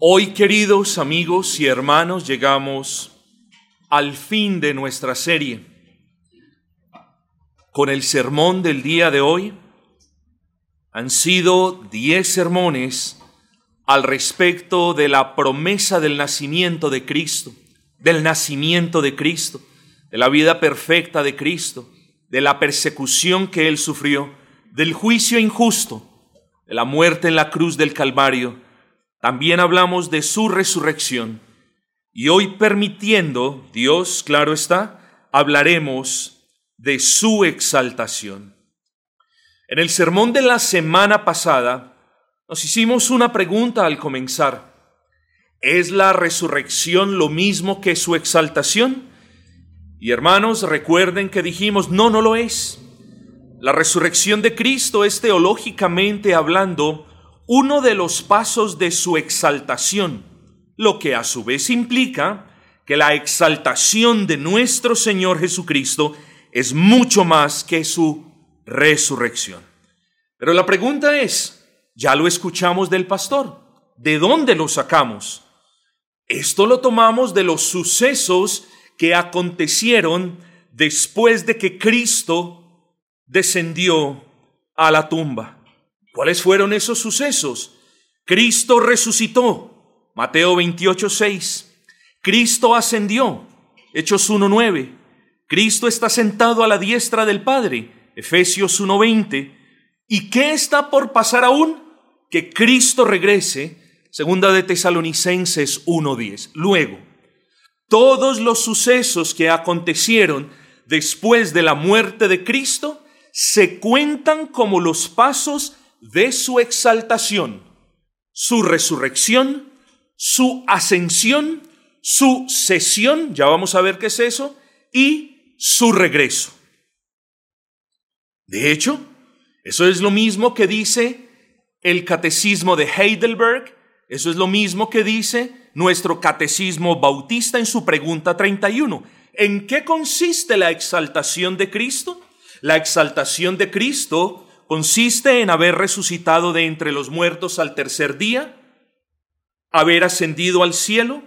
Hoy, queridos amigos y hermanos, llegamos al fin de nuestra serie. Con el sermón del día de hoy han sido diez sermones al respecto de la promesa del nacimiento de Cristo, del nacimiento de Cristo, de la vida perfecta de Cristo, de la persecución que Él sufrió, del juicio injusto, de la muerte en la cruz del Calvario, también hablamos de su resurrección. Y hoy permitiendo, Dios, claro está, hablaremos de su exaltación. En el sermón de la semana pasada nos hicimos una pregunta al comenzar. ¿Es la resurrección lo mismo que su exaltación? Y hermanos, recuerden que dijimos, no, no lo es. La resurrección de Cristo es teológicamente hablando uno de los pasos de su exaltación, lo que a su vez implica que la exaltación de nuestro Señor Jesucristo es mucho más que su resurrección. Pero la pregunta es, ya lo escuchamos del pastor, ¿de dónde lo sacamos? Esto lo tomamos de los sucesos que acontecieron después de que Cristo descendió a la tumba. ¿Cuáles fueron esos sucesos? Cristo resucitó, Mateo 28, 6. Cristo ascendió, Hechos 1, 9. Cristo está sentado a la diestra del Padre, Efesios 1, 20. ¿Y qué está por pasar aún? Que Cristo regrese, segunda de Tesalonicenses 1.10. Luego, todos los sucesos que acontecieron después de la muerte de Cristo se cuentan como los pasos de su exaltación, su resurrección, su ascensión, su sesión, ya vamos a ver qué es eso, y su regreso. De hecho, eso es lo mismo que dice el catecismo de Heidelberg, eso es lo mismo que dice nuestro catecismo bautista en su pregunta 31. ¿En qué consiste la exaltación de Cristo? La exaltación de Cristo consiste en haber resucitado de entre los muertos al tercer día, haber ascendido al cielo,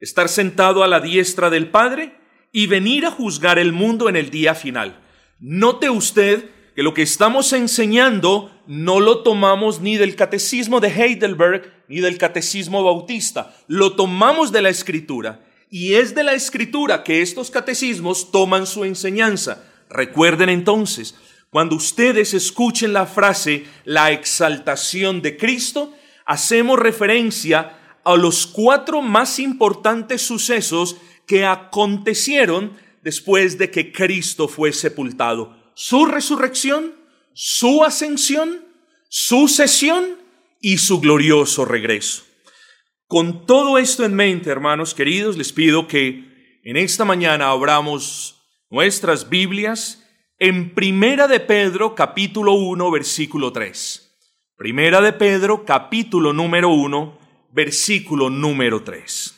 estar sentado a la diestra del Padre y venir a juzgar el mundo en el día final. Note usted que lo que estamos enseñando no lo tomamos ni del catecismo de Heidelberg ni del catecismo bautista, lo tomamos de la escritura. Y es de la escritura que estos catecismos toman su enseñanza. Recuerden entonces, cuando ustedes escuchen la frase la exaltación de Cristo, hacemos referencia a los cuatro más importantes sucesos que acontecieron después de que Cristo fue sepultado. Su resurrección, su ascensión, su sesión y su glorioso regreso. Con todo esto en mente, hermanos queridos, les pido que en esta mañana abramos nuestras Biblias en Primera de Pedro capítulo 1 versículo 3. Primera de Pedro capítulo número 1 versículo número 3.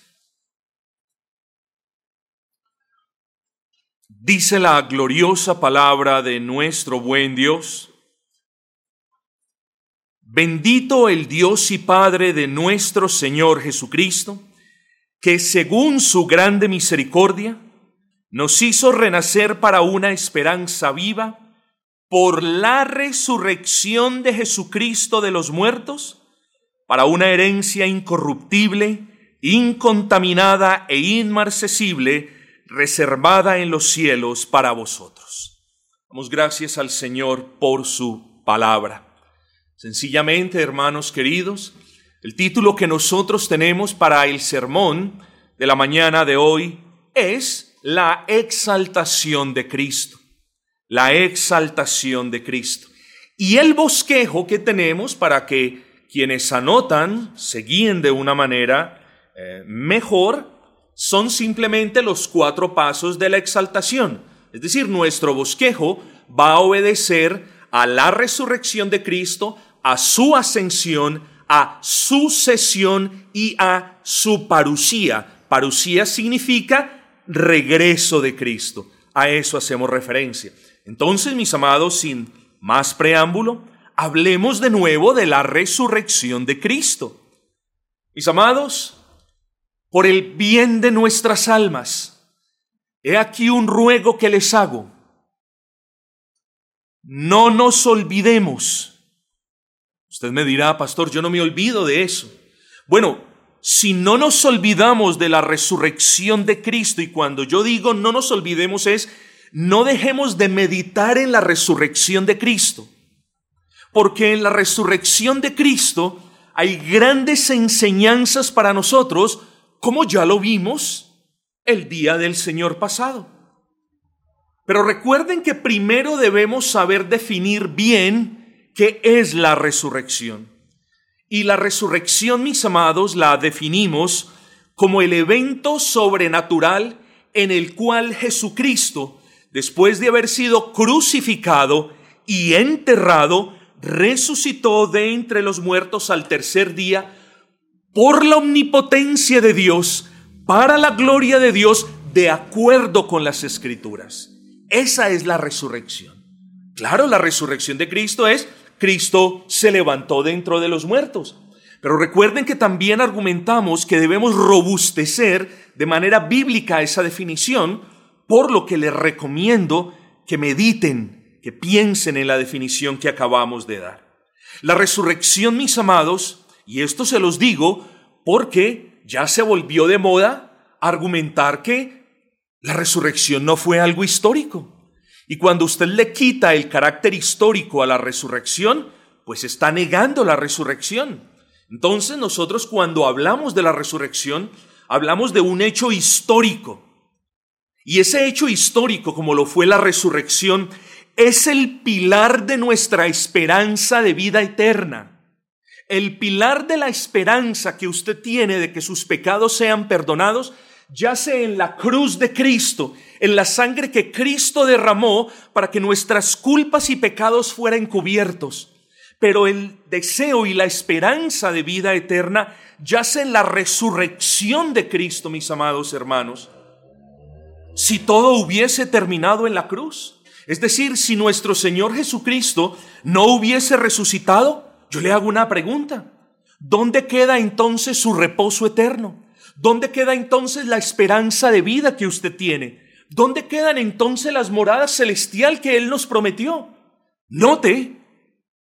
Dice la gloriosa palabra de nuestro buen Dios. Bendito el Dios y Padre de nuestro Señor Jesucristo, que según su grande misericordia, nos hizo renacer para una esperanza viva por la resurrección de Jesucristo de los muertos, para una herencia incorruptible, incontaminada e inmarcesible, reservada en los cielos para vosotros. Damos gracias al Señor por su palabra. Sencillamente, hermanos queridos, el título que nosotros tenemos para el sermón de la mañana de hoy es la exaltación de Cristo. La exaltación de Cristo. Y el bosquejo que tenemos para que quienes anotan se guíen de una manera eh, mejor son simplemente los cuatro pasos de la exaltación. Es decir, nuestro bosquejo va a obedecer a la resurrección de Cristo, a su ascensión, a su sesión y a su parucía. Parucía significa regreso de Cristo. A eso hacemos referencia. Entonces, mis amados, sin más preámbulo, hablemos de nuevo de la resurrección de Cristo. Mis amados, por el bien de nuestras almas, he aquí un ruego que les hago. No nos olvidemos. Usted me dirá, pastor, yo no me olvido de eso. Bueno, si no nos olvidamos de la resurrección de Cristo, y cuando yo digo no nos olvidemos es, no dejemos de meditar en la resurrección de Cristo. Porque en la resurrección de Cristo hay grandes enseñanzas para nosotros como ya lo vimos el día del Señor pasado. Pero recuerden que primero debemos saber definir bien qué es la resurrección. Y la resurrección, mis amados, la definimos como el evento sobrenatural en el cual Jesucristo, después de haber sido crucificado y enterrado, resucitó de entre los muertos al tercer día por la omnipotencia de Dios, para la gloria de Dios, de acuerdo con las escrituras. Esa es la resurrección. Claro, la resurrección de Cristo es, Cristo se levantó dentro de los muertos. Pero recuerden que también argumentamos que debemos robustecer de manera bíblica esa definición, por lo que les recomiendo que mediten, que piensen en la definición que acabamos de dar. La resurrección, mis amados, y esto se los digo porque ya se volvió de moda argumentar que la resurrección no fue algo histórico. Y cuando usted le quita el carácter histórico a la resurrección, pues está negando la resurrección. Entonces nosotros cuando hablamos de la resurrección, hablamos de un hecho histórico. Y ese hecho histórico, como lo fue la resurrección, es el pilar de nuestra esperanza de vida eterna el pilar de la esperanza que usted tiene de que sus pecados sean perdonados yace en la cruz de Cristo, en la sangre que Cristo derramó para que nuestras culpas y pecados fueran cubiertos. Pero el deseo y la esperanza de vida eterna yace en la resurrección de Cristo, mis amados hermanos. Si todo hubiese terminado en la cruz, es decir, si nuestro Señor Jesucristo no hubiese resucitado, yo le hago una pregunta. ¿Dónde queda entonces su reposo eterno? ¿Dónde queda entonces la esperanza de vida que usted tiene? ¿Dónde quedan entonces las moradas celestial que Él nos prometió? Note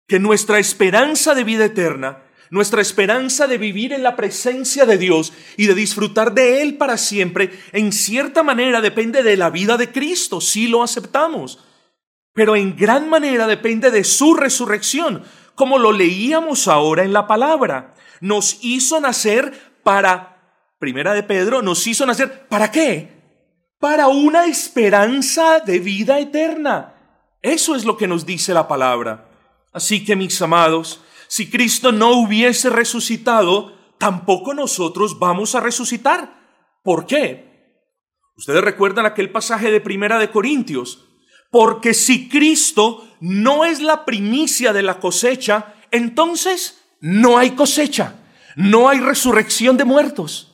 que nuestra esperanza de vida eterna, nuestra esperanza de vivir en la presencia de Dios y de disfrutar de Él para siempre, en cierta manera depende de la vida de Cristo, si lo aceptamos. Pero en gran manera depende de su resurrección, como lo leíamos ahora en la palabra. Nos hizo nacer para, primera de Pedro, nos hizo nacer, ¿para qué? Para una esperanza de vida eterna. Eso es lo que nos dice la palabra. Así que, mis amados, si Cristo no hubiese resucitado, tampoco nosotros vamos a resucitar. ¿Por qué? Ustedes recuerdan aquel pasaje de Primera de Corintios, porque si Cristo no es la primicia de la cosecha, entonces no hay cosecha, no hay resurrección de muertos.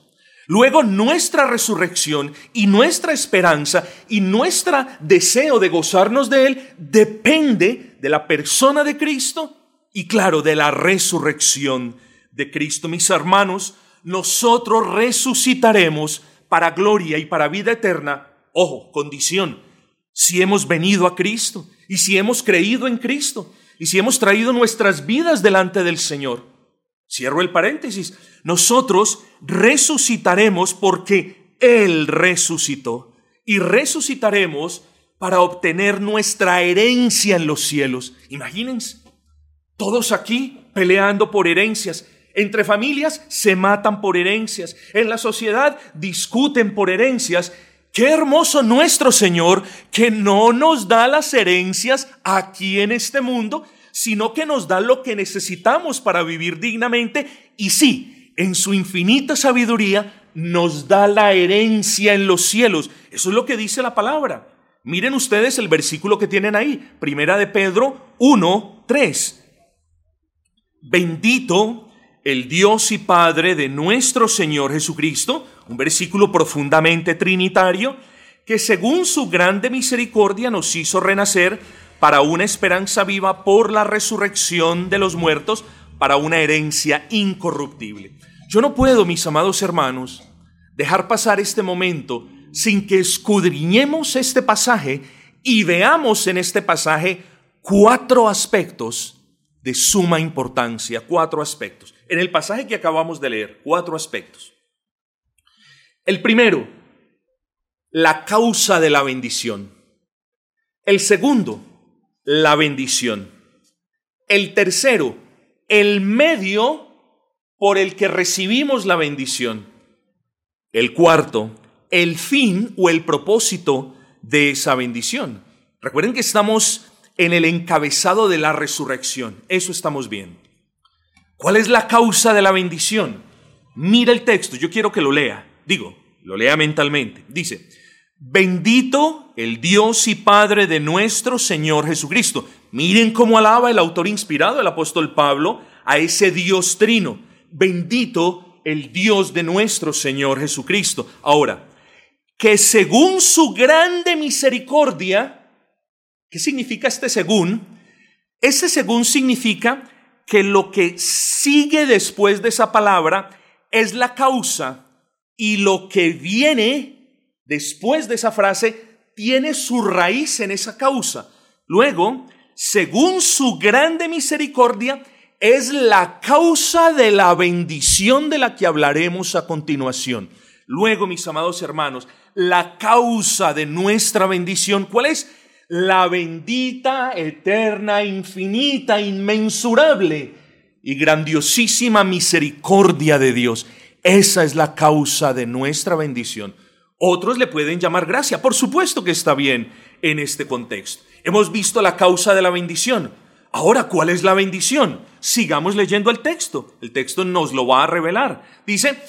Luego nuestra resurrección y nuestra esperanza y nuestro deseo de gozarnos de Él depende de la persona de Cristo y claro, de la resurrección de Cristo. Mis hermanos, nosotros resucitaremos para gloria y para vida eterna. Ojo, condición, si hemos venido a Cristo y si hemos creído en Cristo y si hemos traído nuestras vidas delante del Señor. Cierro el paréntesis. Nosotros resucitaremos porque Él resucitó y resucitaremos para obtener nuestra herencia en los cielos. Imagínense, todos aquí peleando por herencias. Entre familias se matan por herencias. En la sociedad discuten por herencias Qué hermoso nuestro Señor que no nos da las herencias aquí en este mundo, sino que nos da lo que necesitamos para vivir dignamente y sí, en su infinita sabiduría nos da la herencia en los cielos. Eso es lo que dice la palabra. Miren ustedes el versículo que tienen ahí, Primera de Pedro 1, 3. Bendito el Dios y Padre de nuestro Señor Jesucristo, un versículo profundamente trinitario, que según su grande misericordia nos hizo renacer para una esperanza viva por la resurrección de los muertos, para una herencia incorruptible. Yo no puedo, mis amados hermanos, dejar pasar este momento sin que escudriñemos este pasaje y veamos en este pasaje cuatro aspectos de suma importancia, cuatro aspectos. En el pasaje que acabamos de leer, cuatro aspectos. El primero, la causa de la bendición. El segundo, la bendición. El tercero, el medio por el que recibimos la bendición. El cuarto, el fin o el propósito de esa bendición. Recuerden que estamos en el encabezado de la resurrección. Eso estamos bien. ¿Cuál es la causa de la bendición? Mira el texto, yo quiero que lo lea. Digo, lo lea mentalmente. Dice, bendito el Dios y Padre de nuestro Señor Jesucristo. Miren cómo alaba el autor inspirado, el apóstol Pablo, a ese Dios trino bendito el Dios de nuestro Señor Jesucristo. Ahora, que según su grande misericordia, ¿qué significa este según? Este según significa que lo que sigue después de esa palabra es la causa y lo que viene después de esa frase tiene su raíz en esa causa. Luego, según su grande misericordia, es la causa de la bendición de la que hablaremos a continuación. Luego, mis amados hermanos, la causa de nuestra bendición, ¿cuál es? La bendita, eterna, infinita, inmensurable y grandiosísima misericordia de Dios. Esa es la causa de nuestra bendición. Otros le pueden llamar gracia. Por supuesto que está bien en este contexto. Hemos visto la causa de la bendición. Ahora, ¿cuál es la bendición? Sigamos leyendo el texto. El texto nos lo va a revelar. Dice,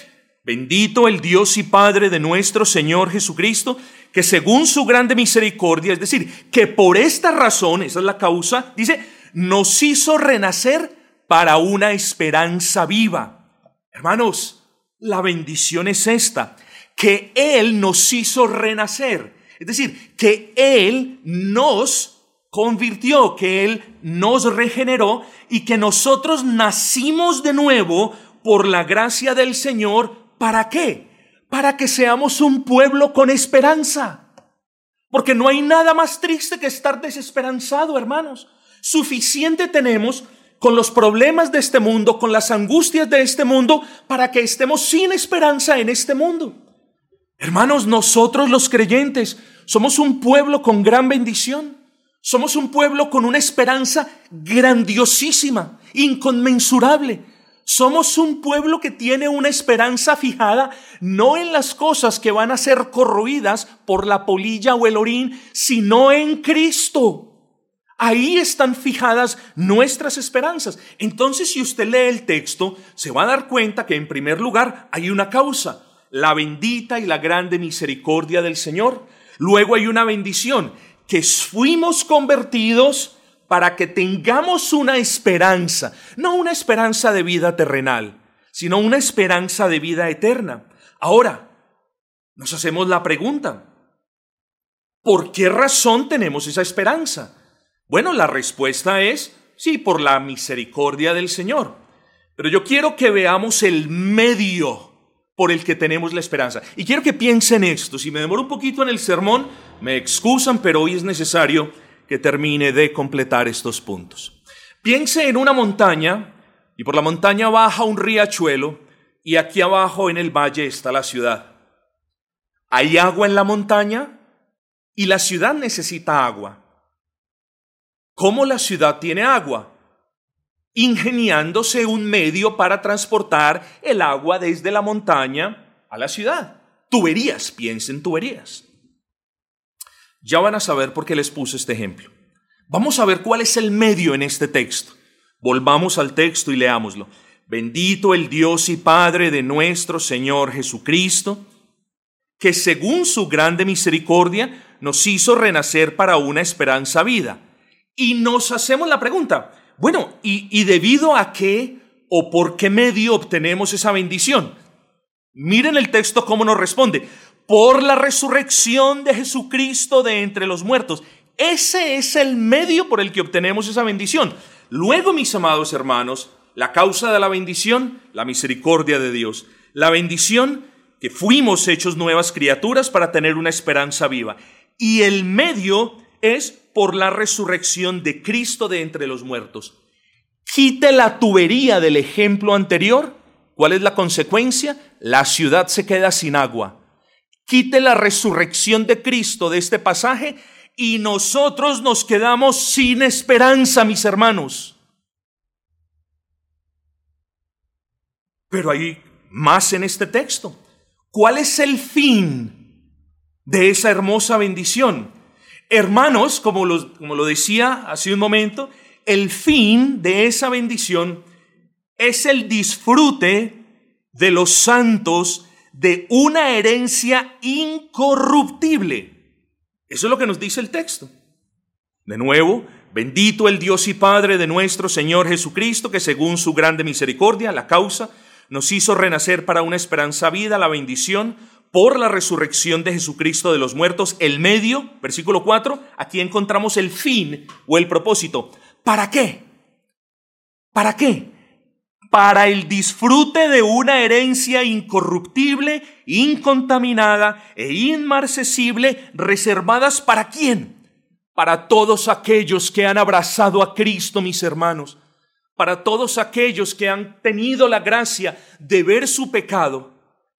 bendito el Dios y Padre de nuestro Señor Jesucristo, que según su grande misericordia, es decir, que por esta razón, esa es la causa, dice, nos hizo renacer para una esperanza viva. Hermanos, la bendición es esta, que Él nos hizo renacer. Es decir, que Él nos convirtió, que Él nos regeneró y que nosotros nacimos de nuevo por la gracia del Señor. ¿Para qué? Para que seamos un pueblo con esperanza. Porque no hay nada más triste que estar desesperanzado, hermanos. Suficiente tenemos con los problemas de este mundo, con las angustias de este mundo, para que estemos sin esperanza en este mundo. Hermanos, nosotros los creyentes somos un pueblo con gran bendición. Somos un pueblo con una esperanza grandiosísima, inconmensurable. Somos un pueblo que tiene una esperanza fijada no en las cosas que van a ser corroídas por la polilla o el orín, sino en Cristo. Ahí están fijadas nuestras esperanzas. Entonces, si usted lee el texto, se va a dar cuenta que en primer lugar hay una causa, la bendita y la grande misericordia del Señor. Luego hay una bendición, que fuimos convertidos para que tengamos una esperanza, no una esperanza de vida terrenal, sino una esperanza de vida eterna. Ahora, nos hacemos la pregunta, ¿por qué razón tenemos esa esperanza? Bueno, la respuesta es, sí, por la misericordia del Señor. Pero yo quiero que veamos el medio por el que tenemos la esperanza. Y quiero que piensen esto. Si me demoro un poquito en el sermón, me excusan, pero hoy es necesario que termine de completar estos puntos. Piense en una montaña y por la montaña baja un riachuelo y aquí abajo en el valle está la ciudad. Hay agua en la montaña y la ciudad necesita agua. ¿Cómo la ciudad tiene agua? Ingeniándose un medio para transportar el agua desde la montaña a la ciudad. Tuberías, piensen tuberías. Ya van a saber por qué les puse este ejemplo. Vamos a ver cuál es el medio en este texto. Volvamos al texto y leámoslo. Bendito el Dios y Padre de nuestro Señor Jesucristo, que según su grande misericordia nos hizo renacer para una esperanza vida. Y nos hacemos la pregunta, bueno, ¿y, debido a qué o por qué medio obtenemos esa bendición? Miren el texto cómo nos responde. Por la resurrección de Jesucristo de entre los muertos. Ese es el medio por el que obtenemos esa bendición. Luego, mis amados hermanos, La causa de la bendición, la misericordia de Dios. La bendición, que fuimos hechos nuevas criaturas para tener una esperanza viva. Y el medio es por la resurrección de Cristo de entre los muertos. Quite la tubería del ejemplo anterior. ¿Cuál es la consecuencia? La ciudad se queda sin agua. Quite la resurrección de Cristo de este pasaje y nosotros nos quedamos sin esperanza, mis hermanos. Pero hay más en este texto. ¿Cuál es el fin de esa hermosa bendición? Hermanos, como lo, como lo decía hace un momento, el fin de esa bendición es el disfrute de los santos de una herencia incorruptible. Eso es lo que nos dice el texto. De nuevo, bendito el Dios y Padre de nuestro Señor Jesucristo, que según su grande misericordia, la causa, nos hizo renacer para una esperanza vida, la bendición, por la resurrección de Jesucristo de los muertos, el medio, versículo 4, aquí encontramos el fin o el propósito. ¿Para qué? ¿Para qué? Para el disfrute de una herencia incorruptible, incontaminada e inmarcesible, reservadas para quién? Para todos aquellos que han abrazado a Cristo, mis hermanos para todos aquellos que han tenido la gracia de ver su pecado,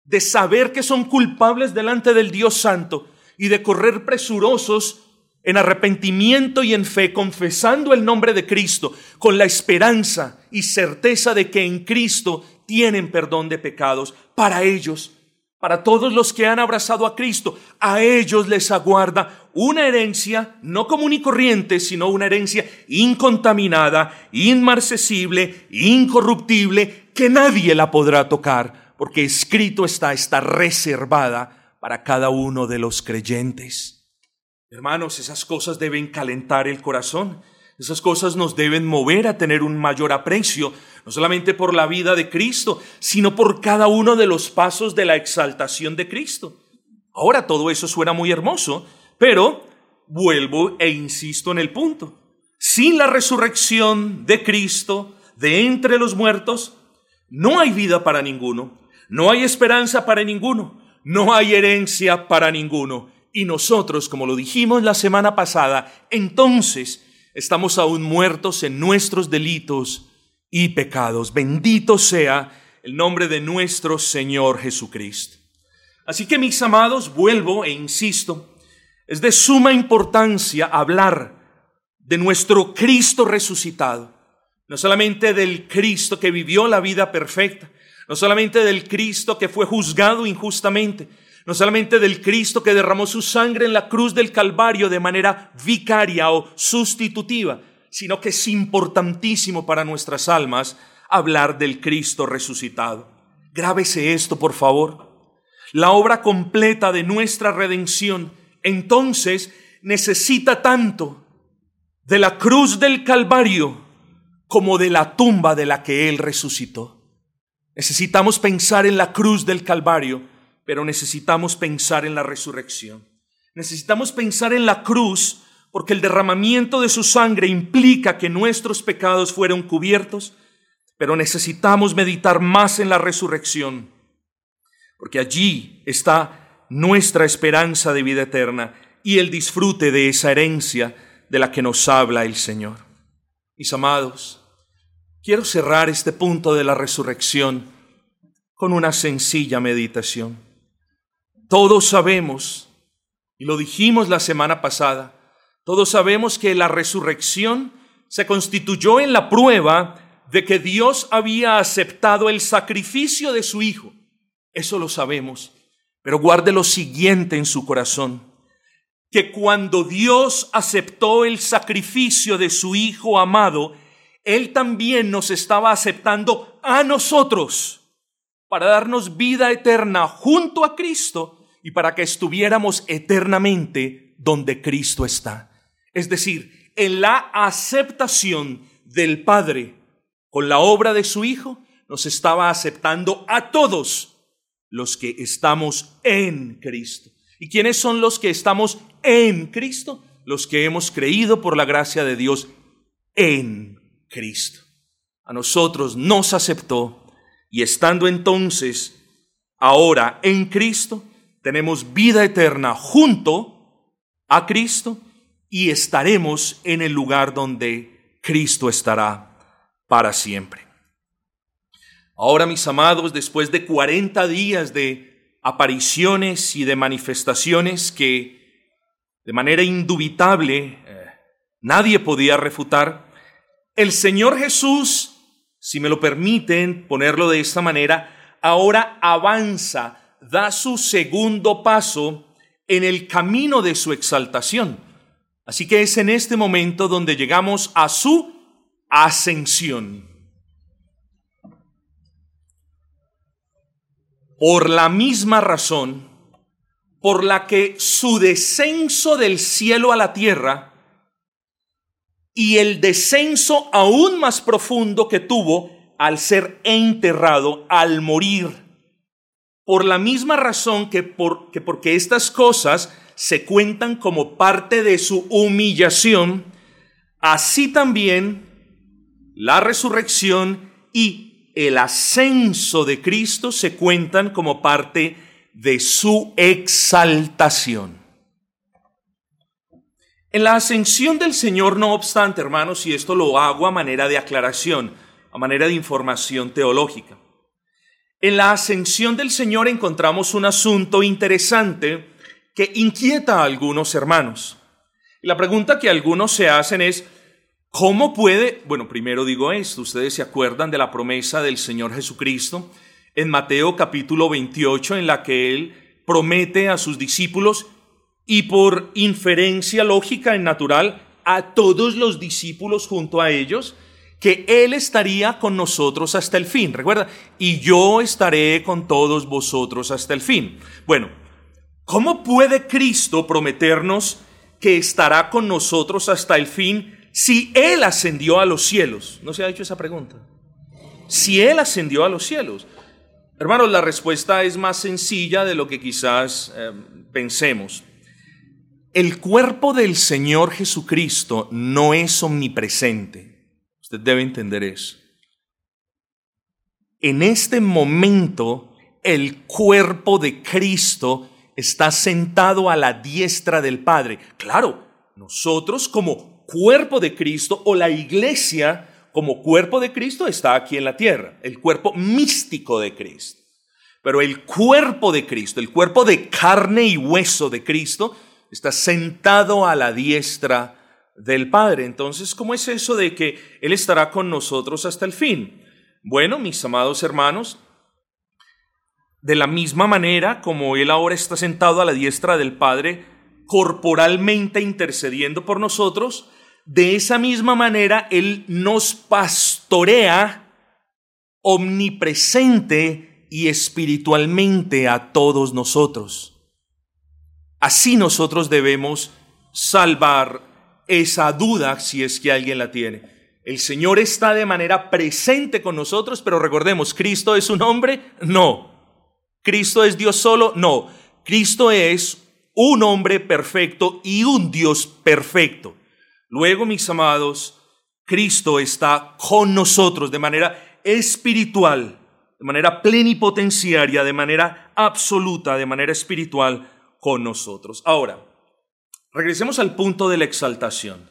de saber que son culpables delante del Dios Santo y de correr presurosos en arrepentimiento y en fe, confesando el nombre de Cristo, con la esperanza y certeza de que en Cristo tienen perdón de pecados. Para ellos, para todos los que han abrazado a Cristo, a ellos les aguarda una herencia no común y corriente, sino una herencia incontaminada, inmarcesible, incorruptible, que nadie la podrá tocar, porque escrito está, está reservada para cada uno de los creyentes. Hermanos, esas cosas deben calentar el corazón. Esas cosas nos deben mover a tener un mayor aprecio, no solamente por la vida de Cristo, sino por cada uno de los pasos de la exaltación de Cristo. Ahora todo eso suena muy hermoso, pero vuelvo e insisto en el punto. Sin la resurrección de Cristo de entre los muertos, no hay vida para ninguno, no hay esperanza para ninguno, no hay herencia para ninguno. Y nosotros, como lo dijimos la semana pasada, entonces estamos aún muertos en nuestros delitos y pecados. Bendito sea el nombre de nuestro Señor Jesucristo. Así que mis amados, vuelvo e insisto, es de suma importancia hablar de nuestro Cristo resucitado, no solamente del Cristo que vivió la vida perfecta, no solamente del Cristo que fue juzgado injustamente, no solamente del Cristo que derramó su sangre en la cruz del Calvario de manera vicaria o sustitutiva, sino que es importantísimo para nuestras almas hablar del Cristo resucitado. Grábese esto, por favor. La obra completa de nuestra redención entonces necesita tanto de la cruz del Calvario como de la tumba de la que Él resucitó. Necesitamos pensar en la cruz del Calvario pero necesitamos pensar en la resurrección. Necesitamos pensar en la cruz porque el derramamiento de su sangre implica que nuestros pecados fueron cubiertos, pero necesitamos meditar más en la resurrección, porque allí está nuestra esperanza de vida eterna y el disfrute de esa herencia de la que nos habla el Señor. Mis amados, quiero cerrar este punto de la resurrección con una sencilla meditación. Todos sabemos, y lo dijimos la semana pasada, todos sabemos que la resurrección se constituyó en la prueba de que Dios había aceptado el sacrificio de su Hijo. Eso lo sabemos, pero guarde lo siguiente en su corazón, que cuando Dios aceptó el sacrificio de su Hijo amado, Él también nos estaba aceptando a nosotros para darnos vida eterna junto a Cristo y para que estuviéramos eternamente donde Cristo está. Es decir, en la aceptación del Padre con la obra de su Hijo, nos estaba aceptando a todos los que estamos en Cristo. ¿Y quiénes son los que estamos en Cristo? Los que hemos creído por la gracia de Dios en Cristo. a nosotros nos aceptó y estando entonces ahora en Cristo, tenemos vida eterna junto a Cristo y estaremos en el lugar donde Cristo estará para siempre. Ahora, mis amados, después de 40 días de apariciones y de manifestaciones que de manera indubitable eh, nadie podía refutar, el Señor Jesús, si me lo permiten ponerlo de esta manera, ahora avanza, da su segundo paso en el camino de su exaltación. Así que es en este momento donde llegamos a su ascensión. Por la misma razón por la que su descenso del cielo a la tierra y el descenso aún más profundo que tuvo al ser enterrado, al morir. Por la misma razón que, porque estas cosas se cuentan como parte de su humillación, así también la resurrección y el ascenso de Cristo se cuentan como parte de su exaltación. En la ascensión del Señor, no obstante, hermanos, y esto lo hago a manera de aclaración, a manera de información teológica. En la ascensión del Señor encontramos un asunto interesante que inquieta a algunos hermanos. la pregunta que algunos se hacen es, ¿cómo puede, bueno, primero digo esto, ustedes se acuerdan de la promesa del Señor Jesucristo en Mateo capítulo 28 en la que Él promete a sus discípulos y por inferencia lógica y natural a todos los discípulos junto a ellos, que Él estaría con nosotros hasta el fin. Recuerda, y yo estaré con todos vosotros hasta el fin. Bueno, ¿cómo puede Cristo prometernos que estará con nosotros hasta el fin si Él ascendió a los cielos? ¿No se ha hecho esa pregunta? Si Él ascendió a los cielos. Hermanos, la respuesta es más sencilla de lo que quizás eh, pensemos. El cuerpo del Señor Jesucristo no es omnipresente. Usted debe entender eso. En este momento, el cuerpo de Cristo está sentado a la diestra del Padre. Claro, nosotros como cuerpo de Cristo o la iglesia como cuerpo de Cristo está aquí en la tierra, el cuerpo místico de Cristo. Pero el cuerpo de Cristo, el cuerpo de carne y hueso de Cristo, está sentado a la diestra del Padre. Entonces, ¿cómo es eso de que Él estará con nosotros hasta el fin? Bueno, mis amados hermanos, de la misma manera como Él ahora está sentado a la diestra del Padre, corporalmente intercediendo por nosotros, de esa misma manera Él nos pastorea omnipresente y espiritualmente a todos nosotros. Así nosotros debemos salvar esa duda si es que alguien la tiene. El Señor está de manera presente con nosotros, pero recordemos, ¿Cristo es un hombre? No. ¿Cristo es Dios solo? No. Cristo es un hombre perfecto y un Dios perfecto. Luego, mis amados, Cristo está con nosotros de manera espiritual, de manera plenipotenciaria, de manera absoluta, de manera espiritual con nosotros. Ahora, regresemos al punto de la exaltación.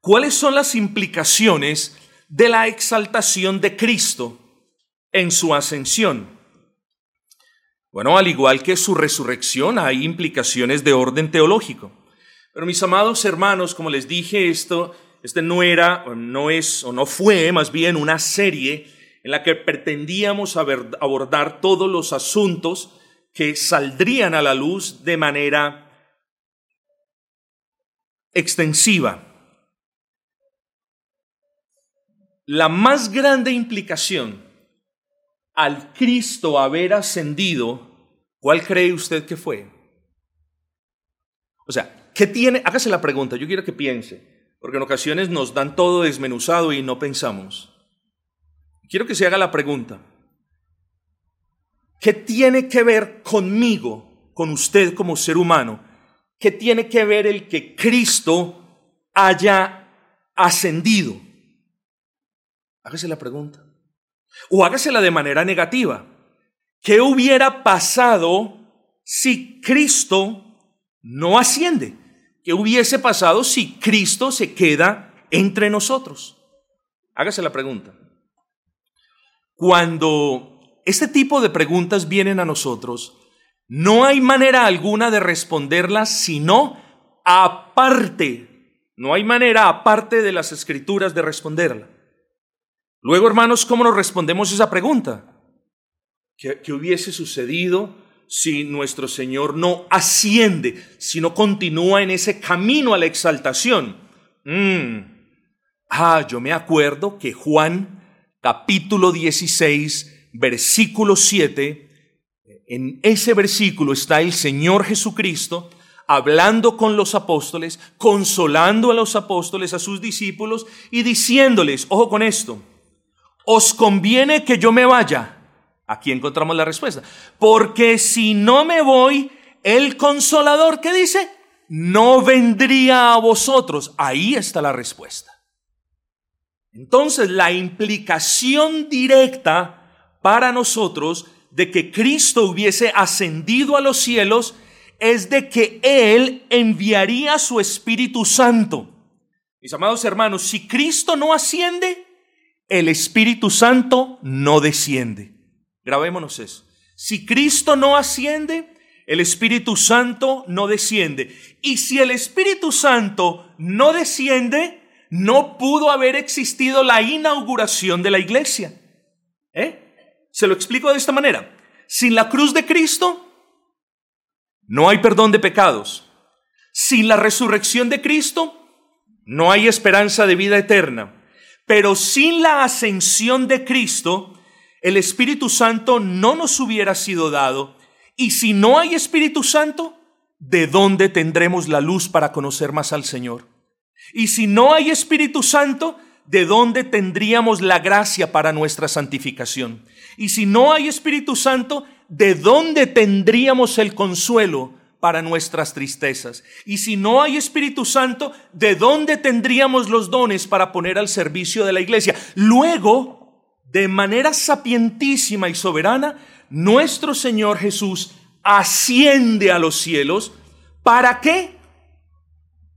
¿Cuáles son las implicaciones de la exaltación de Cristo en su ascensión? Bueno, al igual que su resurrección, hay implicaciones de orden teológico. Pero mis amados hermanos, como les dije, esto este no era, no es, o no fue más bien una serie en la que pretendíamos abordar todos los asuntos que saldrían a la luz de manera extensiva. La más grande implicación al Cristo haber ascendido, ¿cuál cree usted que fue? O sea, ¿qué tiene? Hágase la pregunta, yo quiero que piense, porque en ocasiones nos dan todo desmenuzado y no pensamos. Quiero que se haga la pregunta, ¿Qué tiene que ver conmigo, con usted como ser humano? ¿Qué tiene que ver el que Cristo haya ascendido? Hágase la pregunta. O hágasela de manera negativa. ¿Qué hubiera pasado si Cristo no asciende? ¿Qué hubiese pasado si Cristo se queda entre nosotros? Hágase la pregunta. Cuando este tipo de preguntas vienen a nosotros, no hay manera alguna de responderlas sino aparte. No hay manera aparte de las escrituras de responderla. Luego, hermanos, ¿cómo nos respondemos esa pregunta? ¿Qué, hubiese sucedido si nuestro Señor no asciende, si no continúa en ese camino a la exaltación? Mm. Ah, yo me acuerdo que Juan capítulo 16, versículo 7, en ese versículo está el Señor Jesucristo hablando con los apóstoles, consolando a los apóstoles, a sus discípulos y diciéndoles, ojo con esto, os conviene que yo me vaya. Aquí encontramos la respuesta. Porque si no me voy, el consolador, ¿qué dice? No vendría a vosotros. Ahí está la respuesta. Entonces, la implicación directa para nosotros de que Cristo hubiese ascendido a los cielos es de que Él enviaría su Espíritu Santo. Mis amados hermanos, si Cristo no asciende, el Espíritu Santo no desciende. Grabémonos eso. Si Cristo no asciende, el Espíritu Santo no desciende. Y si el Espíritu Santo no desciende, no pudo haber existido la inauguración de la iglesia. ¿Eh? Se lo explico de esta manera. Sin la cruz de Cristo, no hay perdón de pecados. Sin la resurrección de Cristo, no hay esperanza de vida eterna. Pero sin la ascensión de Cristo, el Espíritu Santo no nos hubiera sido dado. Y si no hay Espíritu Santo, ¿de dónde tendremos la luz para conocer más al Señor? Y si no hay Espíritu Santo, ¿de dónde tendríamos la gracia para nuestra santificación? Y si no hay Espíritu Santo, ¿de dónde tendríamos el consuelo para nuestras tristezas? Y si no hay Espíritu Santo, ¿de dónde tendríamos los dones para poner al servicio de la iglesia? Luego, de manera sapientísima y soberana, nuestro Señor Jesús asciende a los cielos. ¿Para qué?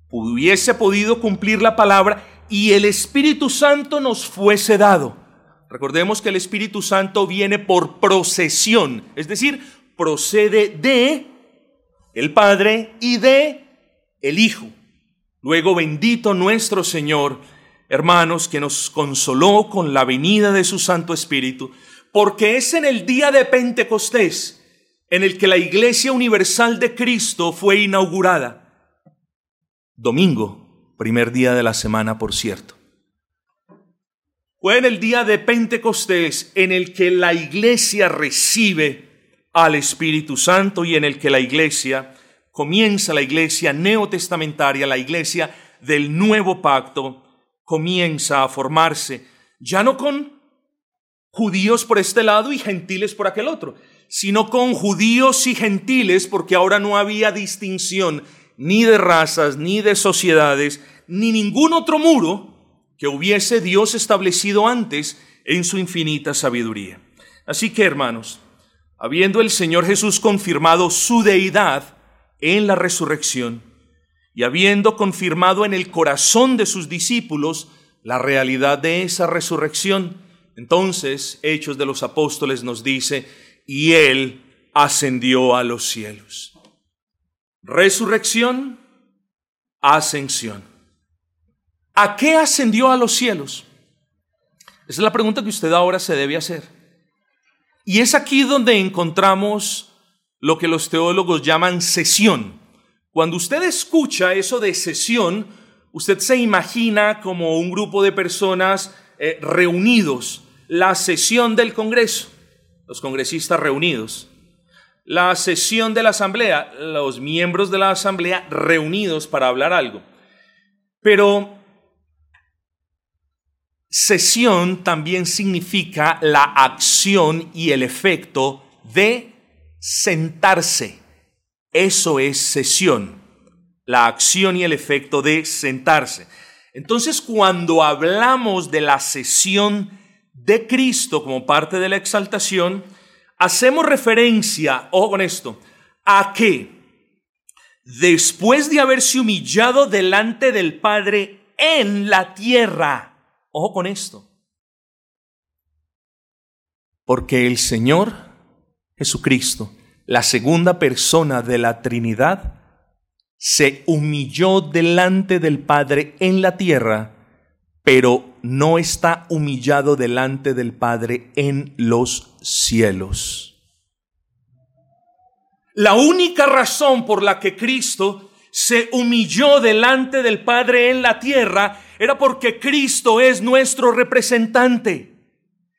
Hubiese podido cumplir la palabra y el Espíritu Santo nos fuese dado. Recordemos que el Espíritu Santo viene por procesión, es decir, procede de el Padre y de el Hijo. Luego bendito nuestro Señor, hermanos, que nos consoló con la venida de su Santo Espíritu, porque es en el día de Pentecostés en el que la Iglesia Universal de Cristo fue inaugurada. Domingo, primer día de la semana, por cierto. Fue en el día de Pentecostés en el que la iglesia recibe al Espíritu Santo y en el que la iglesia comienza la iglesia neotestamentaria, la iglesia del nuevo pacto, comienza a formarse, ya no con judíos por este lado y gentiles por aquel otro, sino con judíos y gentiles, porque ahora no había distinción ni de razas, ni de sociedades, ni ningún otro muro que hubiese Dios establecido antes en su infinita sabiduría. Así que, hermanos, habiendo el Señor Jesús confirmado su deidad en la resurrección, y habiendo confirmado en el corazón de sus discípulos la realidad de esa resurrección, entonces Hechos de los Apóstoles nos dice, y Él ascendió a los cielos. Resurrección, ascensión. ¿A qué ascendió a los cielos? Esa es la pregunta que usted ahora se debe hacer. Y es aquí donde encontramos lo que los teólogos llaman sesión. Cuando usted escucha eso de sesión, usted se imagina como un grupo de personas eh, reunidos, la sesión del Congreso, los congresistas reunidos, la sesión de la Asamblea, los miembros de la Asamblea reunidos para hablar algo. Pero Sesión también significa la acción y el efecto de sentarse. Eso es sesión, la acción y el efecto de sentarse. Entonces, cuando hablamos de la sesión de Cristo como parte de la exaltación, hacemos referencia, ojo con esto, a que después de haberse humillado delante del Padre en la tierra, ojo con esto, porque el Señor Jesucristo, la segunda persona de la Trinidad, se humilló delante del Padre en la tierra, pero no está humillado delante del Padre en los cielos. La única razón por la que Cristo se humilló delante del Padre en la tierra era porque Cristo es nuestro representante.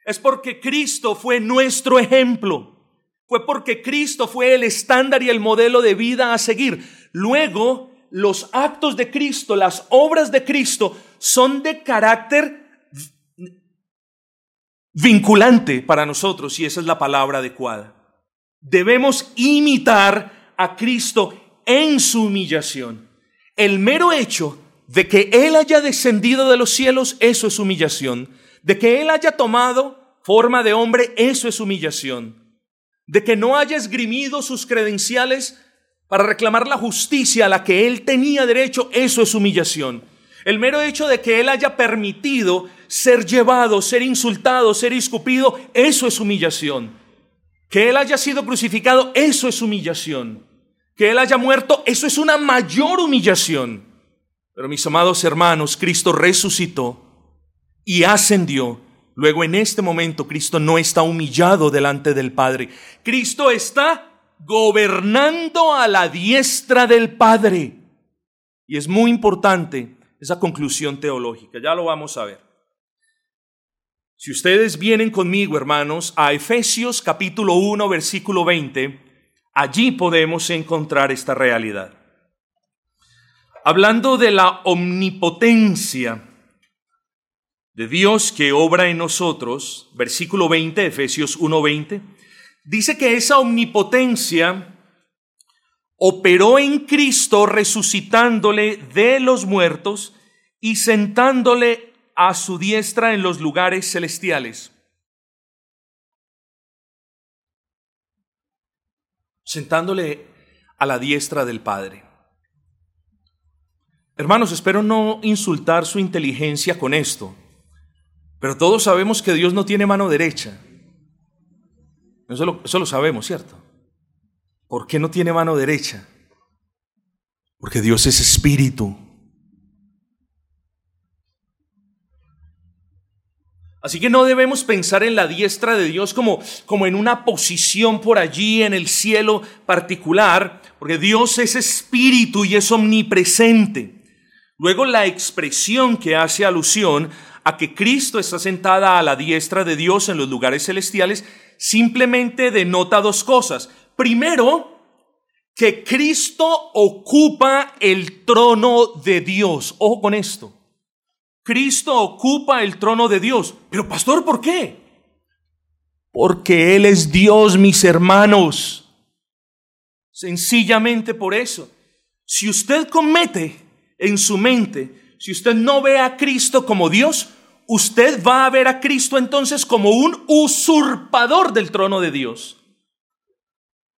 Es porque Cristo fue nuestro ejemplo. Fue porque Cristo fue el estándar y el modelo de vida a seguir. Luego, los actos de Cristo, las obras de Cristo son de carácter vinculante para nosotros y esa es la palabra adecuada. Debemos imitar a Cristo en su humillación. El mero hecho de que Él haya descendido de los cielos, eso es humillación. De que Él haya tomado forma de hombre, eso es humillación de que no haya esgrimido sus credenciales para reclamar la justicia a la que él tenía derecho, eso es humillación. El mero hecho de que él haya permitido ser llevado, ser insultado, ser escupido, eso es humillación. Que él haya sido crucificado, eso es humillación. Que él haya muerto, eso es una mayor humillación. Pero mis amados hermanos, Cristo resucitó y ascendió Luego en este momento Cristo no está humillado delante del Padre. Cristo está gobernando a la diestra del Padre. Y es muy importante esa conclusión teológica. Ya lo vamos a ver. Si ustedes vienen conmigo, hermanos, a Efesios capítulo 1, versículo 20, allí podemos encontrar esta realidad. Hablando de la omnipotencia de Dios que obra en nosotros, versículo 20, Efesios 1:20, dice que esa omnipotencia operó en Cristo resucitándole de los muertos y sentándole a su diestra en los lugares celestiales. Sentándole a la diestra del Padre. Hermanos, espero no insultar su inteligencia con esto. Pero todos sabemos que Dios no tiene mano derecha. Eso lo, sabemos, ¿cierto? ¿Por qué no tiene mano derecha? Porque Dios es espíritu. Así que no debemos pensar en la diestra de Dios como, como en una posición por allí en el cielo particular, porque Dios es espíritu y es omnipresente. Luego la expresión que hace alusión a que Cristo está sentada a la diestra de Dios en los lugares celestiales, simplemente denota dos cosas. Primero, que Cristo ocupa el trono de Dios. Ojo con esto. Cristo ocupa el trono de Dios. Pero pastor, ¿por qué? Porque Él es Dios, mis hermanos. Sencillamente por eso. Si usted comete en su mente, si usted no ve a Cristo como Dios, usted va a ver a Cristo entonces como un usurpador del trono de Dios.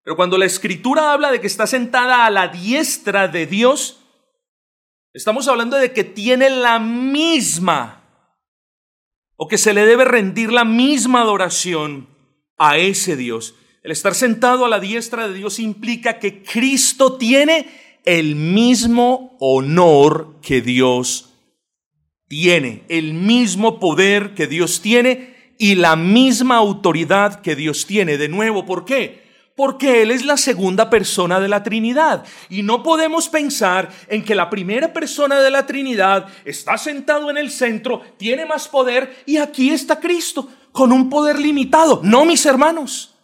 Pero cuando la escritura habla de que está sentada a la diestra de Dios, estamos hablando de que tiene la misma o que se le debe rendir la misma adoración a ese Dios. El estar sentado a la diestra de Dios implica que Cristo tiene el mismo honor que Dios tiene el mismo poder que Dios tiene y la misma autoridad que Dios tiene. De nuevo, ¿por qué? Porque Él es la segunda persona de la Trinidad. Y no podemos pensar en que la primera persona de la Trinidad está sentado en el centro, tiene más poder y aquí está Cristo con un poder limitado. No, mis hermanos.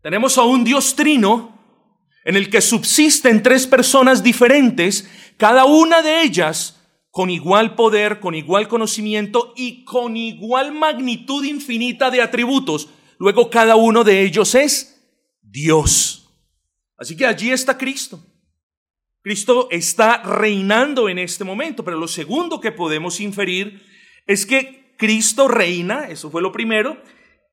Tenemos a un Dios trino en el que subsisten tres personas diferentes, cada una de ellas con igual poder, con igual conocimiento y con igual magnitud infinita de atributos. Luego cada uno de ellos es Dios. Así que allí está Cristo. Cristo está reinando en este momento, pero lo segundo que podemos inferir es que Cristo reina, eso fue lo primero,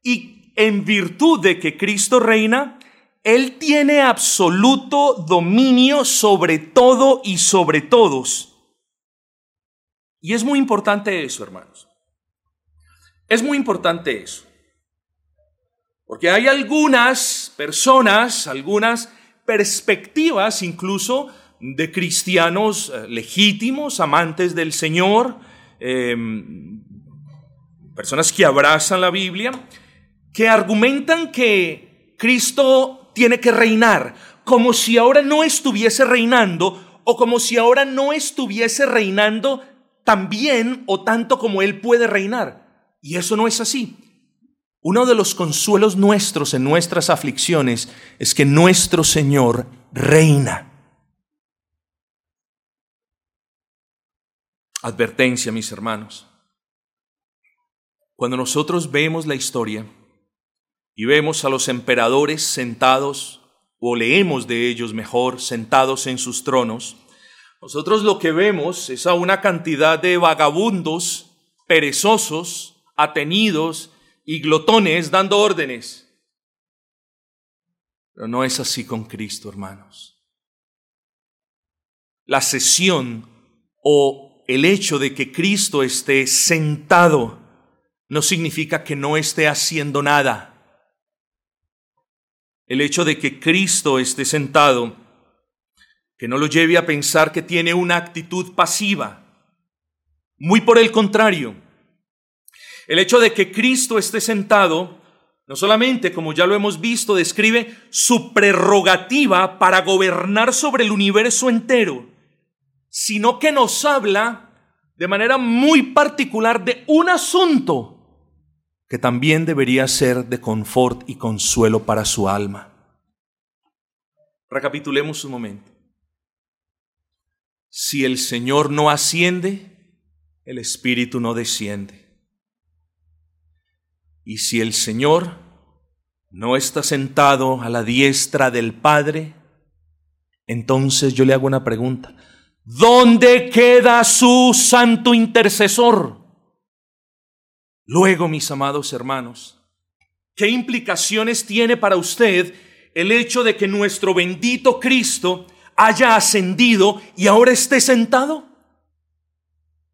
y en virtud de que Cristo reina, Él tiene absoluto dominio sobre todo y sobre todos. Y es muy importante eso, hermanos. Es muy importante eso. Porque hay algunas personas, algunas perspectivas incluso de cristianos eh, legítimos, amantes del Señor, em, personas que abrazan la Biblia, que argumentan que Cristo tiene que reinar, como si ahora no estuviese reinando o como si ahora no estuviese reinando tan bien o tanto como Él puede reinar. Y eso no es así. Uno de los consuelos nuestros en nuestras aflicciones es que nuestro Señor reina. Advertencia, mis hermanos. Cuando nosotros vemos la historia y vemos a los emperadores sentados, o leemos de ellos mejor, sentados en sus tronos, nosotros lo que vemos es a una cantidad de vagabundos, perezosos, atenidos, y glotones dando órdenes. Pero no es así con Cristo, hermanos. La sesión o el hecho de que Cristo esté sentado no significa que no esté haciendo nada. El hecho de que Cristo esté sentado, que no lo lleve a pensar que tiene una actitud pasiva. Muy por el contrario, el hecho de que Cristo esté sentado, no solamente, como ya lo hemos visto, describe su prerrogativa para gobernar sobre el universo entero, sino que nos habla de manera muy particular de un asunto que también debería ser de confort y consuelo para su alma. Recapitulemos un momento. Si el Señor no asciende, el Espíritu no desciende. Y si el Señor no está sentado a la diestra del Padre, entonces yo le hago una pregunta. ¿Dónde queda su santo intercesor? Luego, mis amados hermanos, ¿qué implicaciones tiene para usted el hecho de que nuestro bendito Cristo haya ascendido y ahora esté sentado?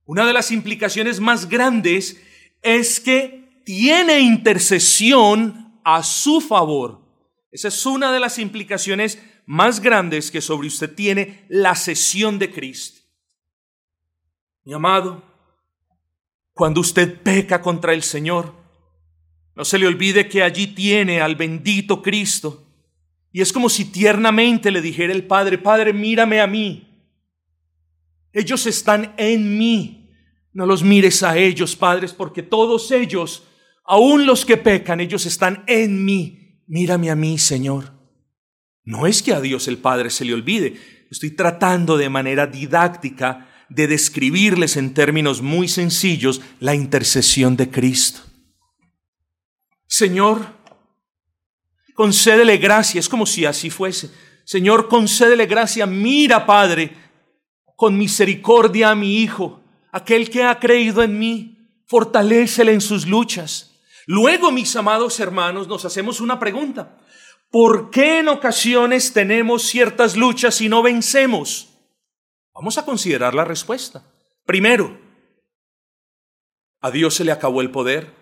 Una de las implicaciones más grandes es que tiene intercesión a su favor. Esa es una de las implicaciones más grandes que sobre usted tiene la sesión de Cristo. Mi amado, cuando usted peca contra el Señor, no se le olvide que allí tiene al bendito Cristo. Y es como si tiernamente le dijera el Padre, Padre, mírame a mí. Ellos están en mí. No los mires a ellos, padres, porque todos ellos Aún los que pecan, ellos están en mí. Mírame a mí, Señor. No es que a Dios el Padre se le olvide. Estoy tratando de manera didáctica de describirles en términos muy sencillos la intercesión de Cristo. Señor, concédele gracia, es como si así fuese. Señor, concédele gracia, mira, Padre, con misericordia a mi Hijo, aquel que ha creído en mí, fortalécele en sus luchas. Luego, mis amados hermanos, nos hacemos una pregunta. ¿Por qué en ocasiones tenemos ciertas luchas y no vencemos? Vamos a considerar la respuesta. Primero, a Dios se le acabó el poder.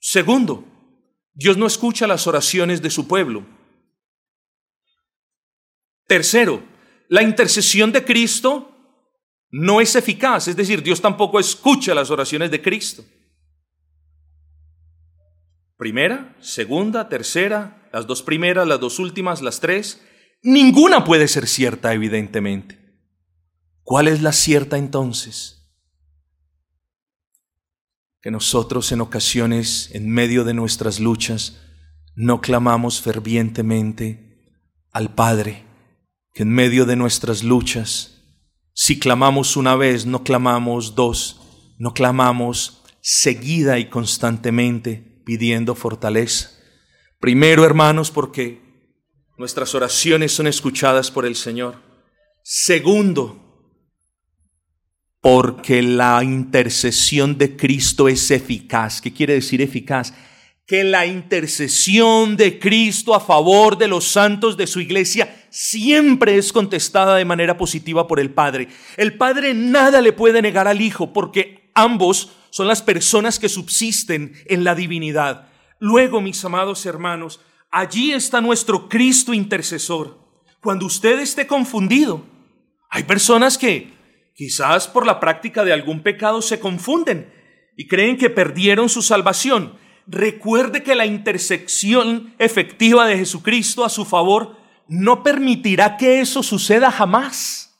Segundo, Dios no escucha las oraciones de su pueblo. Tercero, la intercesión de Cristo no es eficaz, es decir, Dios tampoco escucha las oraciones de Cristo. Primera, segunda, tercera, las dos primeras, las dos últimas, las tres. Ninguna puede ser cierta, evidentemente. ¿Cuál es la cierta entonces? Que nosotros en ocasiones, en medio de nuestras luchas, no clamamos fervientemente al Padre, que en medio de nuestras luchas, si clamamos una vez, no clamamos dos, no clamamos seguida y constantemente pidiendo fortaleza. Primero, hermanos, porque nuestras oraciones son escuchadas por el Señor. Segundo, porque la intercesión de Cristo es eficaz. ¿Qué quiere decir eficaz? Que la intercesión de Cristo a favor de los santos de su iglesia siempre es contestada de manera positiva por el Padre. El Padre nada le puede negar al Hijo porque ambos son las personas que subsisten en la divinidad. Luego, mis amados hermanos, allí está nuestro Cristo intercesor. Cuando usted esté confundido, hay personas que quizás por la práctica de algún pecado se confunden y creen que perdieron su salvación. Recuerde que la intersección efectiva de Jesucristo a su favor no permitirá que eso suceda jamás.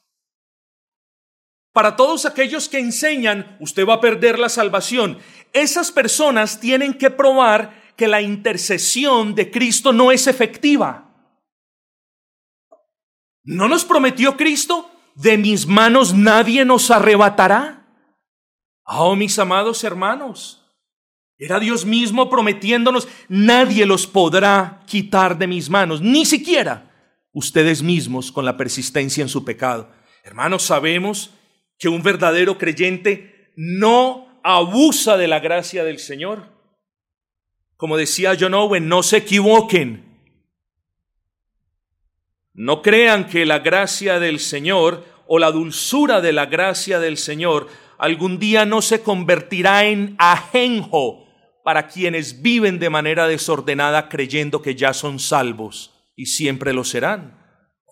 Para todos aquellos que enseñan, usted va a perder la salvación. Esas personas tienen que probar que la intercesión de Cristo no es efectiva. ¿No nos prometió Cristo? De mis manos nadie nos arrebatará. Oh, mis amados hermanos, era Dios mismo prometiéndonos, nadie los podrá quitar de mis manos, ni siquiera ustedes mismos con la persistencia en su pecado. Hermanos, sabemos que un verdadero creyente no abusa de la gracia del Señor. Como decía John Owen, no se equivoquen. No crean que la gracia del Señor o la dulzura de la gracia del Señor algún día no se convertirá en ajenjo para quienes viven de manera desordenada creyendo que ya son salvos y siempre lo serán.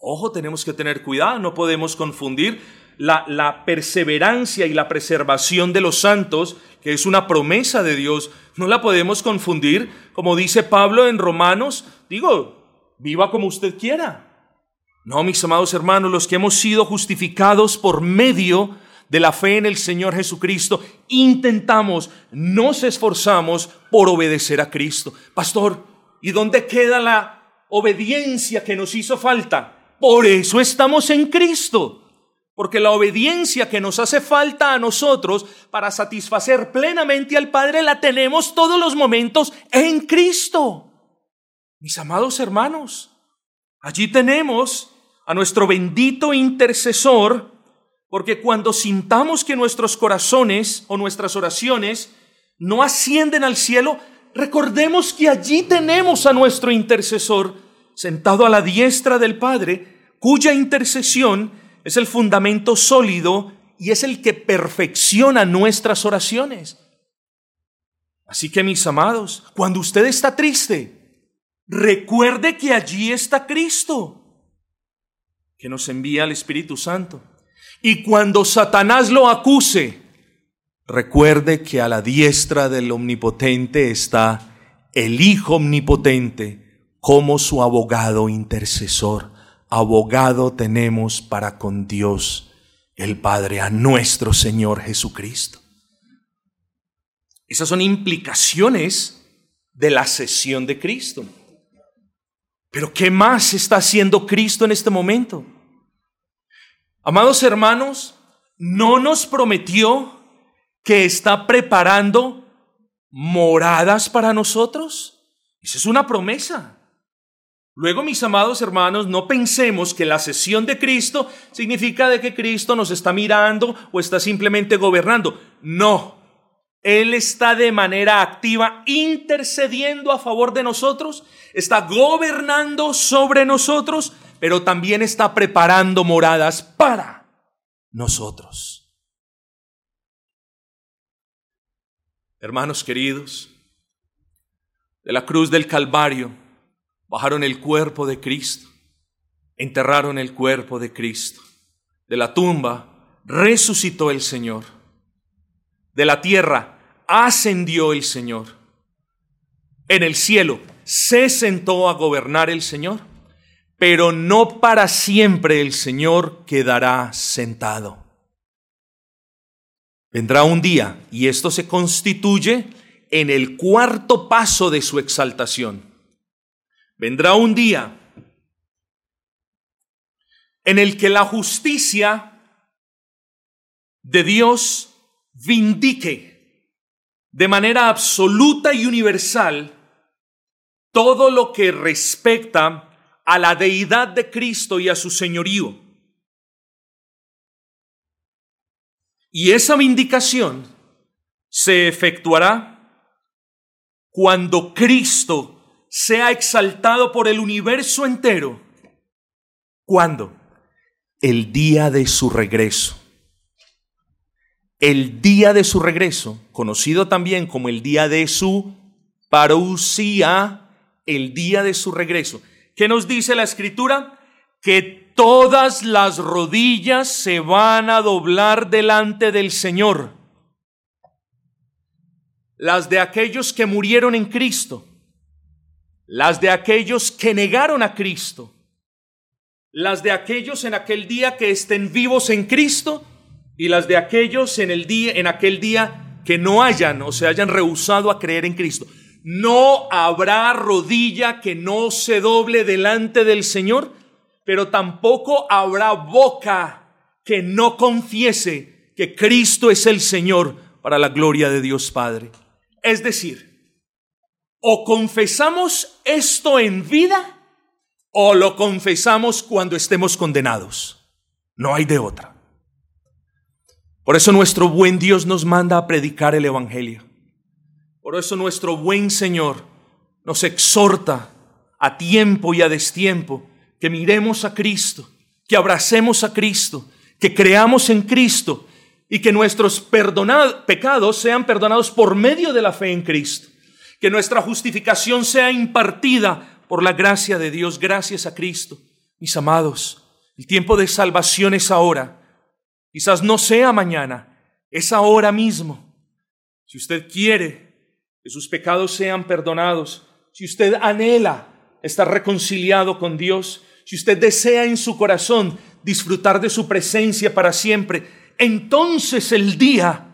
Ojo, tenemos que tener cuidado, no podemos confundir la, perseverancia y la preservación de los santos, que es una promesa de Dios, no la podemos confundir, como dice Pablo en Romanos, digo, viva como usted quiera. No, mis amados hermanos, los que hemos sido justificados por medio de la fe en el Señor Jesucristo, intentamos, nos esforzamos por obedecer a Cristo. Pastor, ¿y dónde queda la obediencia que nos hizo falta? Por eso estamos en Cristo. Porque la obediencia que nos hace falta a nosotros para satisfacer plenamente al Padre la tenemos todos los momentos en Cristo. Mis amados hermanos, allí tenemos a nuestro bendito intercesor, porque cuando sintamos que nuestros corazones o nuestras oraciones no ascienden al cielo, recordemos que allí tenemos a nuestro intercesor sentado a la diestra del Padre, cuya intercesión es el fundamento sólido y es el que perfecciona nuestras oraciones. Así que mis amados, cuando usted está triste, recuerde que allí está Cristo, que nos envía al Espíritu Santo. Y cuando Satanás lo acuse, recuerde que a la diestra del Omnipotente está el Hijo Omnipotente como su abogado intercesor abogado tenemos para con Dios el Padre, a nuestro Señor Jesucristo. Esas son implicaciones de la sesión de Cristo. Pero ¿qué más está haciendo Cristo en este momento? Amados hermanos, ¿no nos prometió que está preparando moradas para nosotros? Esa es una promesa. Luego, mis amados hermanos, no pensemos que la sesión de Cristo significa de que Cristo nos está mirando o está simplemente gobernando. No, Él está de manera activa intercediendo a favor de nosotros, está gobernando sobre nosotros, pero también está preparando moradas para nosotros. Hermanos queridos, de la cruz del Calvario, bajaron el cuerpo de Cristo, enterraron el cuerpo de Cristo. De la tumba resucitó el Señor. De la tierra ascendió el Señor. En el cielo se sentó a gobernar el Señor, pero no para siempre el Señor quedará sentado. Vendrá un día, y esto se constituye en el cuarto paso de su exaltación vendrá un día en el que la justicia de Dios vindique de manera absoluta y universal todo lo que respecta a la deidad de Cristo y a su señorío. Y esa vindicación se efectuará cuando Cristo sea exaltado por el universo entero. ¿Cuándo? El día de su regreso. El día de su regreso, conocido también como el día de su parousia, el día de su regreso. ¿Qué nos dice la escritura? Que todas las rodillas se van a doblar delante del Señor. Las de aquellos que murieron en Cristo, las de aquellos que negaron a Cristo, las de aquellos en aquel día que estén vivos en Cristo y las de aquellos en el día en aquel día que no hayan o se hayan rehusado a creer en Cristo. No habrá rodilla que no se doble delante del Señor, pero tampoco habrá boca que no confiese que Cristo es el Señor para la gloria de Dios Padre. Es decir, o confesamos esto en vida o lo confesamos cuando estemos condenados. No hay de otra. Por eso nuestro buen Dios nos manda a predicar el Evangelio. Por eso nuestro buen Señor nos exhorta a tiempo y a destiempo que miremos a Cristo, que abracemos a Cristo, que creamos en Cristo y que nuestros pecados sean perdonados por medio de la fe en Cristo. Que nuestra justificación sea impartida por la gracia de Dios, gracias a Cristo. Mis amados, el tiempo de salvación es ahora. Quizás no sea mañana, es ahora mismo. Si usted quiere que sus pecados sean perdonados, si usted anhela estar reconciliado con Dios, si usted desea en su corazón disfrutar de su presencia para siempre, entonces el día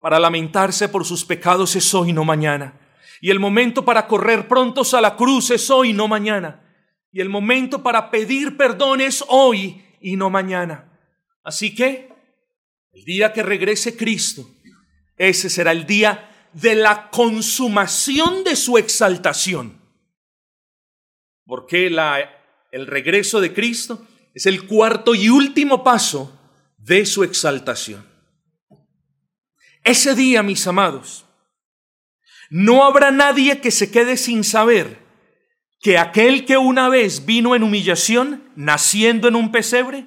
para lamentarse por sus pecados es hoy, no mañana. Y el momento para correr prontos a la cruz es hoy, no mañana. Y el momento para pedir perdón es hoy y no mañana. Así que, el día que regrese Cristo, ese será el día de la consumación de su exaltación. Porque la, el regreso de Cristo es el cuarto y último paso de su exaltación. Ese día, mis amados, no habrá nadie que se quede sin saber que aquel que una vez vino en humillación, naciendo en un pesebre,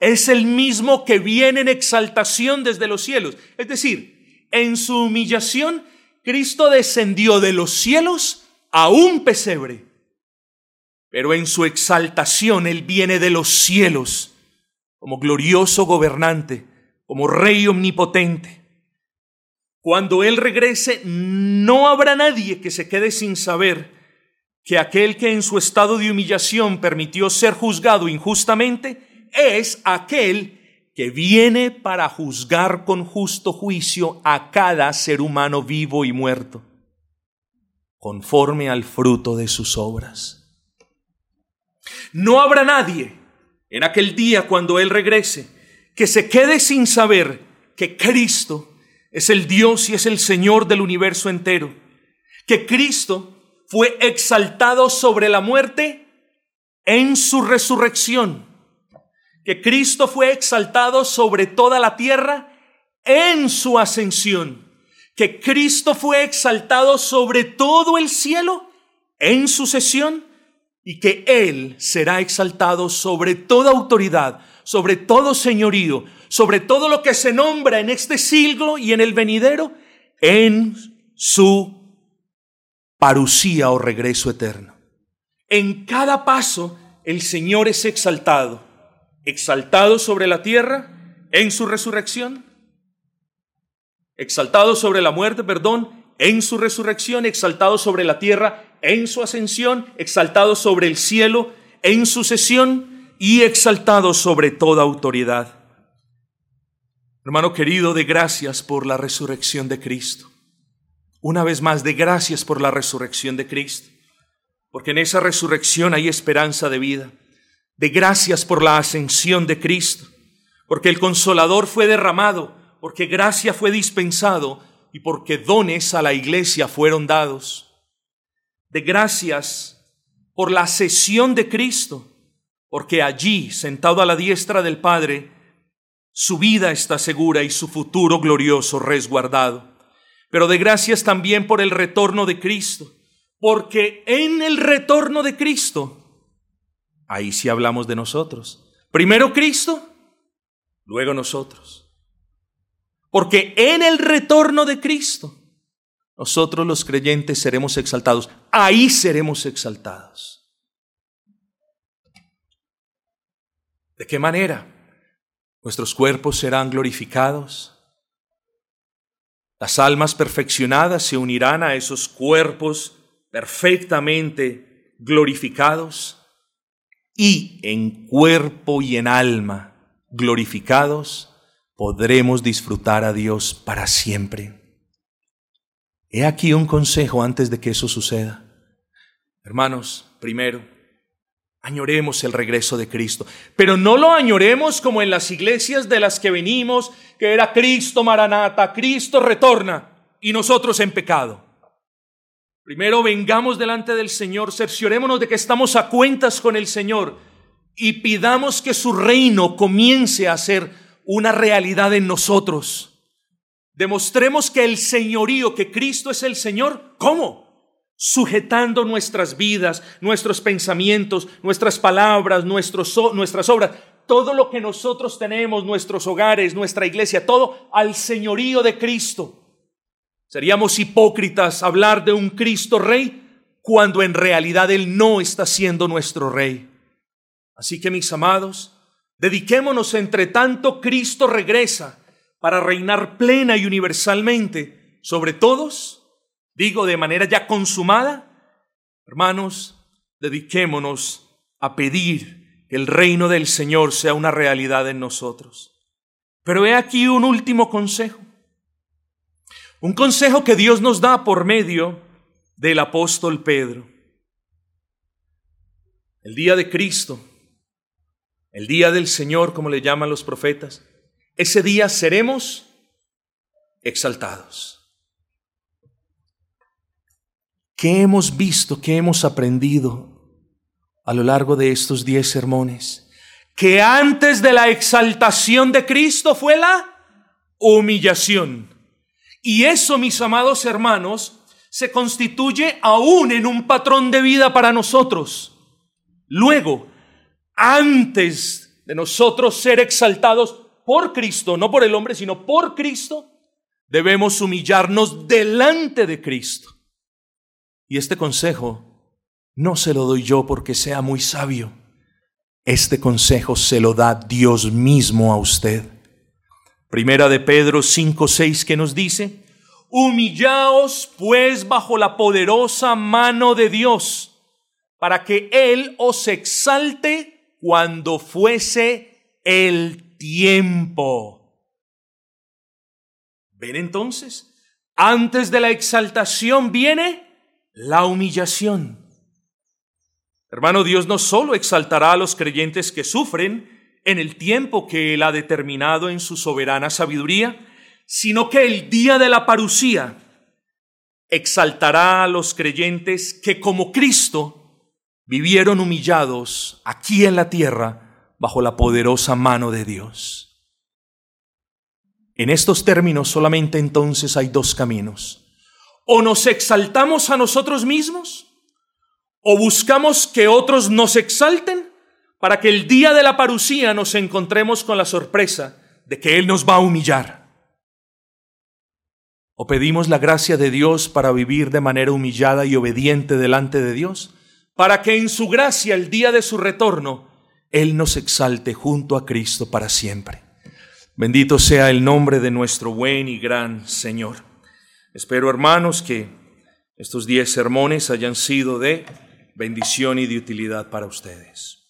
es el mismo que viene en exaltación desde los cielos. Es decir, en su humillación, Cristo descendió de los cielos a un pesebre. Pero en su exaltación Él viene de los cielos como glorioso gobernante, como rey omnipotente. Cuando Él regrese, no habrá nadie que se quede sin saber que aquel que en su estado de humillación permitió ser juzgado injustamente es aquel que viene para juzgar con justo juicio a cada ser humano vivo y muerto, conforme al fruto de sus obras. No habrá nadie en aquel día cuando Él regrese que se quede sin saber que Cristo es el Dios y es el Señor del universo entero, que Cristo fue exaltado sobre la muerte en su resurrección. Que Cristo fue exaltado sobre toda la tierra en su ascensión, que Cristo fue exaltado sobre todo el cielo en su sesión y que Él será exaltado sobre toda autoridad, sobre todo señorío, sobre todo lo que se nombra en este siglo y en el venidero, en su parucía o regreso eterno. En cada paso el Señor es exaltado exaltado sobre la tierra en su resurrección, exaltado sobre la muerte, perdón, en su resurrección, exaltado sobre la tierra en su ascensión, exaltado sobre el cielo en su sesión y exaltado sobre toda autoridad. Hermano querido, de gracias por la resurrección de Cristo. Una vez más, de gracias por la resurrección de Cristo, porque en esa resurrección hay esperanza de vida de gracias por la ascensión de Cristo, porque el consolador fue derramado, porque gracia fue dispensado y porque dones a la iglesia fueron dados. De gracias por la sesión de Cristo, porque allí, sentado a la diestra del Padre, su vida está segura y su futuro glorioso resguardado. Pero de gracias también por el retorno de Cristo, porque en el retorno de Cristo, ahí sí hablamos de nosotros. Primero Cristo, luego nosotros. Porque en el retorno de Cristo, nosotros los creyentes seremos exaltados. Ahí seremos exaltados. ¿De qué manera? Nuestros cuerpos serán glorificados. Las almas perfeccionadas se unirán a esos cuerpos perfectamente glorificados. Y en cuerpo y en alma glorificados, podremos disfrutar a Dios para siempre. He aquí un consejo antes de que eso suceda. Hermanos, primero, añoremos el regreso de Cristo, pero no lo añoremos como en las iglesias de las que venimos, que era Cristo Maranata, Cristo retorna y nosotros en pecado. Primero vengamos delante del Señor, cerciorémonos de que estamos a cuentas con el Señor y pidamos que su reino comience a ser una realidad en nosotros. Demostremos que el señorío, que Cristo es el Señor, ¿cómo? Sujetando nuestras vidas, nuestros pensamientos, nuestras palabras, nuestros, nuestras obras, todo lo que nosotros tenemos, nuestros hogares, nuestra iglesia, todo al señorío de Cristo. Seríamos hipócritas hablar de un Cristo Rey cuando en realidad Él no está siendo nuestro Rey. Así que mis amados, Dediquémonos entre tanto Cristo regresa para reinar plena y universalmente sobre todos, digo de manera ya consumada. Hermanos, dediquémonos a pedir que el reino del Señor sea una realidad en nosotros. Pero he aquí un último consejo. Un consejo que Dios nos da por medio del apóstol Pedro. El día de Cristo el día del Señor, como le llaman los profetas, ese día seremos exaltados. ¿Qué hemos visto, qué hemos aprendido a lo largo de estos diez sermones? Que antes de la exaltación de Cristo fue la humillación. Y eso, mis amados hermanos, se constituye aún en un patrón de vida para nosotros. Luego, antes de nosotros ser exaltados por Cristo, no por el hombre, sino por Cristo, debemos humillarnos delante de Cristo. Y este consejo no se lo doy yo porque sea muy sabio. Este consejo se lo da Dios mismo a usted. Primera de Pedro 5, 6 que nos dice, humillaos pues bajo la poderosa mano de Dios, para que Él os exalte cuando fuese el tiempo. ¿Ven entonces? Antes de la exaltación viene la humillación. Hermano, Dios no solo exaltará a los creyentes que sufren en el tiempo que Él ha determinado en su soberana sabiduría, sino que el día de la parucía exaltará a los creyentes que como Cristo vivieron humillados aquí en la tierra bajo la poderosa mano de Dios. En estos términos solamente entonces hay dos caminos. O nos exaltamos a nosotros mismos, o buscamos que otros nos exalten para que el día de la parucía nos encontremos con la sorpresa de que Él nos va a humillar. O pedimos la gracia de Dios para vivir de manera humillada y obediente delante de Dios, para que en su gracia el día de su retorno Él nos exalte junto a Cristo para siempre. Bendito sea el nombre de nuestro buen y gran Señor. Espero, hermanos, que estos diez sermones hayan sido de bendición y de utilidad para ustedes.